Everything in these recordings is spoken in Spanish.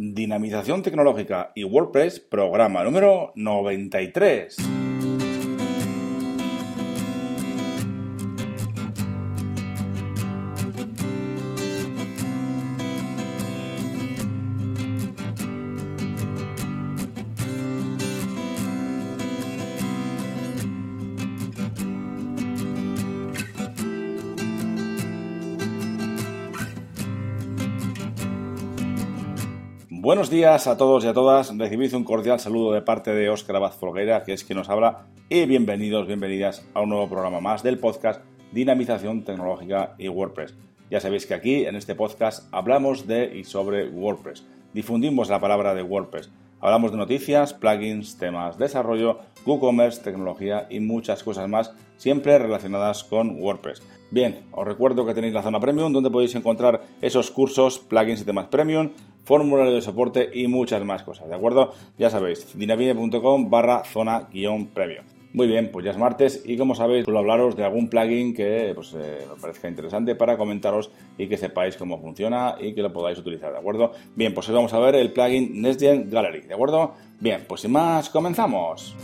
Dinamización Tecnológica y WordPress, programa número 93. Buenos días a todos y a todas. Recibid un cordial saludo de parte de Óscar Abad Folgueira, que es quien nos habla, y bienvenidos, bienvenidas a un nuevo programa más del podcast Dinamización Tecnológica y WordPress. Ya sabéis que aquí, en este podcast, hablamos de y sobre WordPress. Difundimos la palabra de WordPress. Hablamos de noticias, plugins, temas, desarrollo, WooCommerce, tecnología y muchas cosas más, siempre relacionadas con WordPress. Bien, os recuerdo que tenéis la zona premium donde podéis encontrar esos cursos, plugins y temas premium formulario de soporte y muchas más cosas, ¿de acuerdo? Ya sabéis, dinavine.com barra zona guion previo. Muy bien, pues ya es martes y como sabéis, suelo hablaros de algún plugin que pues, eh, parezca interesante para comentaros y que sepáis cómo funciona y que lo podáis utilizar, ¿de acuerdo? Bien, pues hoy vamos a ver el plugin NextGen Gallery, ¿de acuerdo? Bien, pues sin más, comenzamos.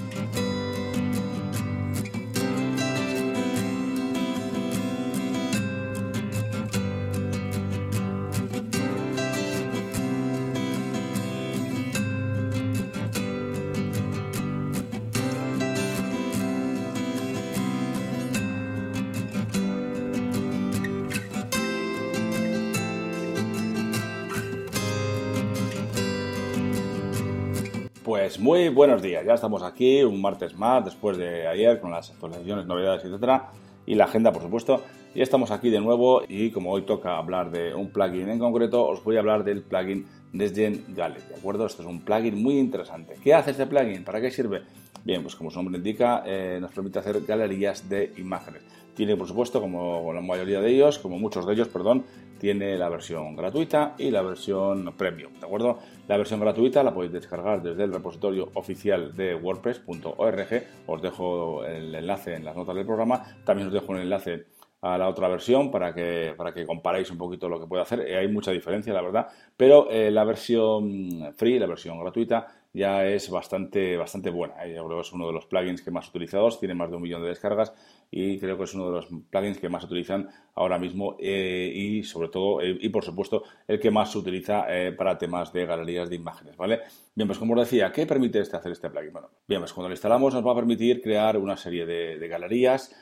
Pues muy buenos días, ya estamos aquí un martes más, después de ayer con las actualizaciones, novedades, etcétera, y la agenda, por supuesto. Y estamos aquí de nuevo y como hoy toca hablar de un plugin en concreto, os voy a hablar del plugin Desgen Gallery, ¿de acuerdo? Este es un plugin muy interesante. ¿Qué hace este plugin? ¿Para qué sirve? Bien, pues como su nombre indica, eh, nos permite hacer galerías de imágenes. Tiene, por supuesto, como la mayoría de ellos, como muchos de ellos, perdón, tiene la versión gratuita y la versión premium, ¿de acuerdo? La versión gratuita la podéis descargar desde el repositorio oficial de wordpress.org. Os dejo el enlace en las notas del programa. También os dejo un enlace a la otra versión para que, para que comparéis un poquito lo que puede hacer. Eh, hay mucha diferencia, la verdad, pero eh, la versión free, la versión gratuita, ya es bastante, bastante buena. ¿eh? Yo creo que es uno de los plugins que más utilizados, tiene más de un millón de descargas y creo que es uno de los plugins que más utilizan ahora mismo eh, y sobre todo, eh, y por supuesto, el que más se utiliza para temas de galerías de imágenes, ¿vale? Bien, pues como os decía, ¿qué permite este hacer este plugin? Bueno, bien, pues cuando lo instalamos nos va a permitir crear una serie de, galerías,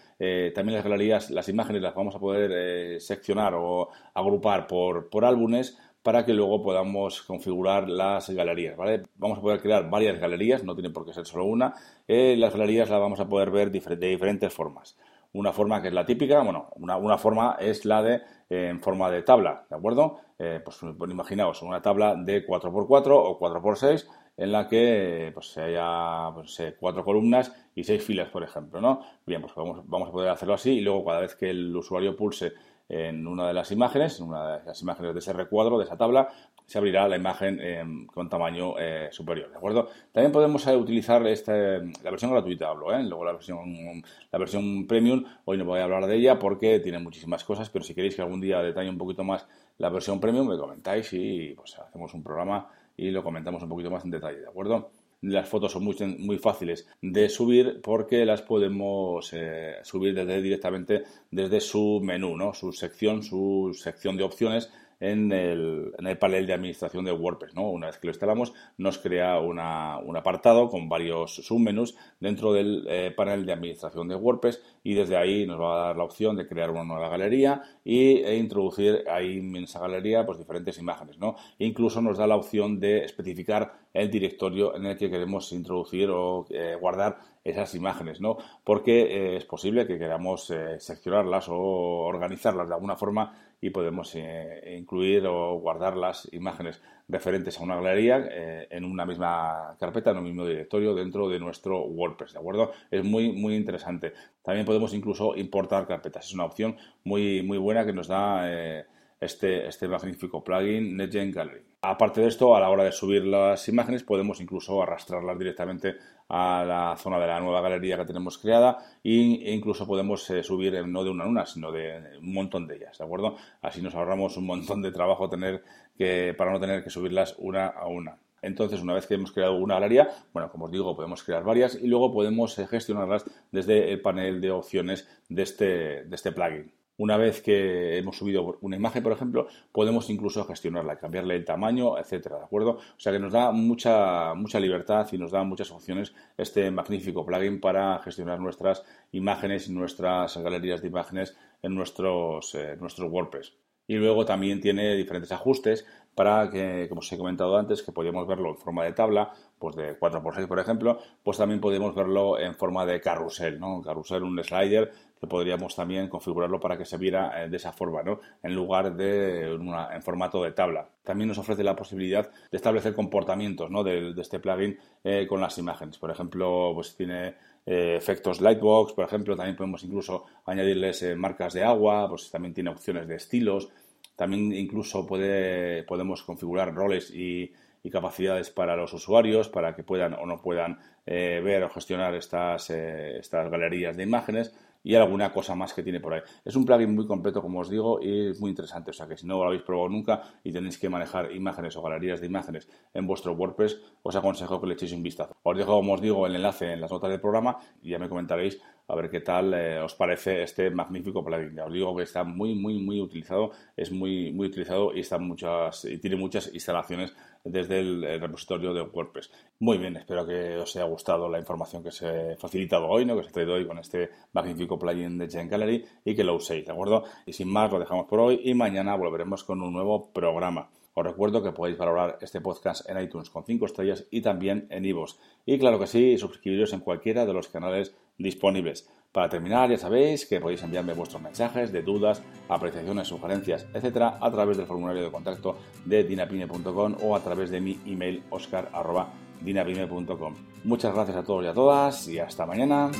también las galerías, las imágenes las vamos a poder seccionar o agrupar por, por álbumes para que luego podamos configurar las galerías, ¿vale? Vamos a poder crear varias galerías, no tiene por qué ser solo una. Eh, las galerías las vamos a poder ver de diferentes formas. Una forma que es la típica, bueno, una, forma es la de en forma de tabla, ¿de acuerdo? Eh, pues, imaginaos una tabla de 4x4 o 4x6 en la que pues haya pues, cuatro columnas y seis filas, por ejemplo, ¿no? Bien, pues vamos, vamos a poder hacerlo así y luego cada vez que el usuario pulse en una de las imágenes, en una de las imágenes de ese recuadro, de esa tabla, se abrirá la imagen em, con tamaño eh, superior, ¿de acuerdo? También podemos eh, utilizar este, la versión gratuita, hablo, ¿eh? Luego la versión, la versión premium, hoy no voy a hablar de ella porque tiene muchísimas cosas, pero si queréis que algún día detalle un poquito más la versión premium, me comentáis y pues hacemos un programa y lo comentamos un poquito más en detalle, ¿de acuerdo? Las fotos son muy, muy fáciles de subir porque las podemos eh, subir desde, directamente desde su menú, ¿no? su sección, su sección de opciones en el, en el, panel de administración de WordPress. ¿no? Una vez que lo instalamos, nos crea un apartado con varios submenús dentro del eh, panel de administración de WordPress y desde ahí nos va a dar la opción de crear una nueva galería y, e introducir ahí en esa galería pues, diferentes imágenes. ¿no? E incluso nos da la opción de especificar el directorio en el que queremos introducir o eh, guardar esas imágenes, ¿no? Porque eh, es posible que queramos seccionarlas o organizarlas de alguna forma y podemos eh, incluir o guardar las imágenes referentes a una galería eh, en una misma carpeta, en un mismo directorio dentro de nuestro WordPress, ¿de acuerdo? Es muy, muy interesante. También podemos incluso importar carpetas. Es una opción muy, muy buena que nos da... Eh, este, este magnífico plugin NetGen Gallery. Aparte de esto, a la hora de subir las imágenes podemos incluso arrastrarlas directamente a la zona de la nueva galería que tenemos creada e incluso podemos eh, subir no de una en una, sino de un montón de ellas, ¿de acuerdo? Así nos ahorramos un montón de trabajo tener que, para no tener que subirlas una a una. Entonces, una vez que hemos creado una galería, bueno, como os digo, podemos crear varias y luego podemos eh, gestionarlas desde el panel de opciones de este, de este plugin. Una vez que hemos subido una imagen, por ejemplo, podemos incluso gestionarla, cambiarle el tamaño, etcétera, ¿de acuerdo? O sea que nos da mucha, mucha libertad y nos da muchas opciones este magnífico plugin para gestionar nuestras imágenes y nuestras galerías de imágenes en nuestros, eh, nuestros WordPress. Y luego también tiene diferentes ajustes para que, como os he comentado antes, que podíamos verlo en forma de tabla, pues de 4x6 por ejemplo, pues también podemos verlo en forma de carrusel, ¿no? Un carrusel, un slider, que podríamos también configurarlo para que se viera eh, de esa forma, ¿no? En lugar de en formato de tabla. También nos ofrece la posibilidad de establecer comportamientos, ¿no? De, este plugin eh, con las imágenes. Por ejemplo, pues tiene eh, efectos Lightbox, por ejemplo, también podemos incluso añadirles marcas de agua, pues también tiene opciones de estilos, también incluso puede, podemos configurar roles y, capacidades para los usuarios para que puedan o no puedan eh, ver o gestionar estas, eh, estas galerías de imágenes y alguna cosa más que tiene por ahí. Es un plugin muy completo, como os digo, y es muy interesante. O sea que si no lo habéis probado nunca y tenéis que manejar imágenes o galerías de imágenes en vuestro WordPress, os aconsejo que le echéis un vistazo. Os dejo, como os digo, el enlace en las notas del programa y ya me comentaréis a ver qué tal eh, os parece este magnífico plugin. Ya os digo que está muy, muy, muy utilizado, es muy, muy utilizado y, está muchas, y tiene muchas instalaciones desde el, repositorio de WordPress. Muy bien, espero que os haya gustado la información que os he facilitado hoy, ¿no? que os he traído hoy con este magnífico plugin de Gen Gallery y que lo uséis, ¿de acuerdo? Y sin más, lo dejamos por hoy y mañana volveremos con un nuevo programa. Os recuerdo que podéis valorar este podcast en iTunes con 5 estrellas y también en iVoox. Y claro que sí, suscribiros en cualquiera de los canales disponibles. Para terminar, ya sabéis que podéis enviarme vuestros mensajes de dudas, apreciaciones, sugerencias, etcétera, a través del formulario de contacto de dinapine.com o a través de mi email oscar.dinapine.com. Muchas gracias a todos y a todas y hasta mañana.